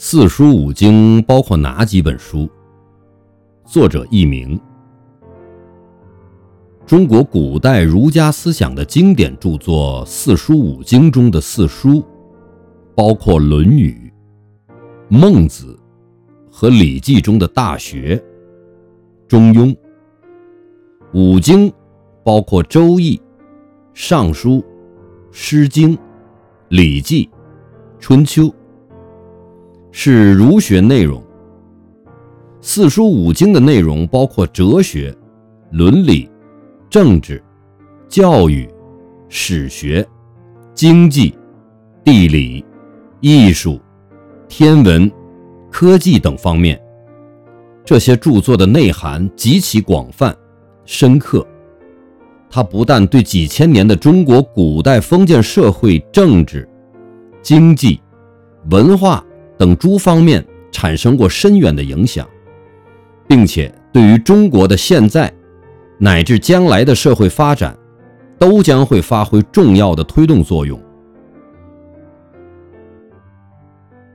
四书五经包括哪几本书？作者佚名。中国古代儒家思想的经典著作《四书五经》中的四书，包括《论语》《孟子》和《礼记》中的《大学》《中庸》。五经包括《周易》《尚书》《诗经》《礼记》《春秋》。是儒学内容。四书五经的内容包括哲学、伦理、政治、教育、史学、经济、地理、艺术、天文、科技等方面。这些著作的内涵极其广泛、深刻。它不但对几千年的中国古代封建社会政治、经济、文化。等诸方面产生过深远的影响，并且对于中国的现在乃至将来的社会发展，都将会发挥重要的推动作用。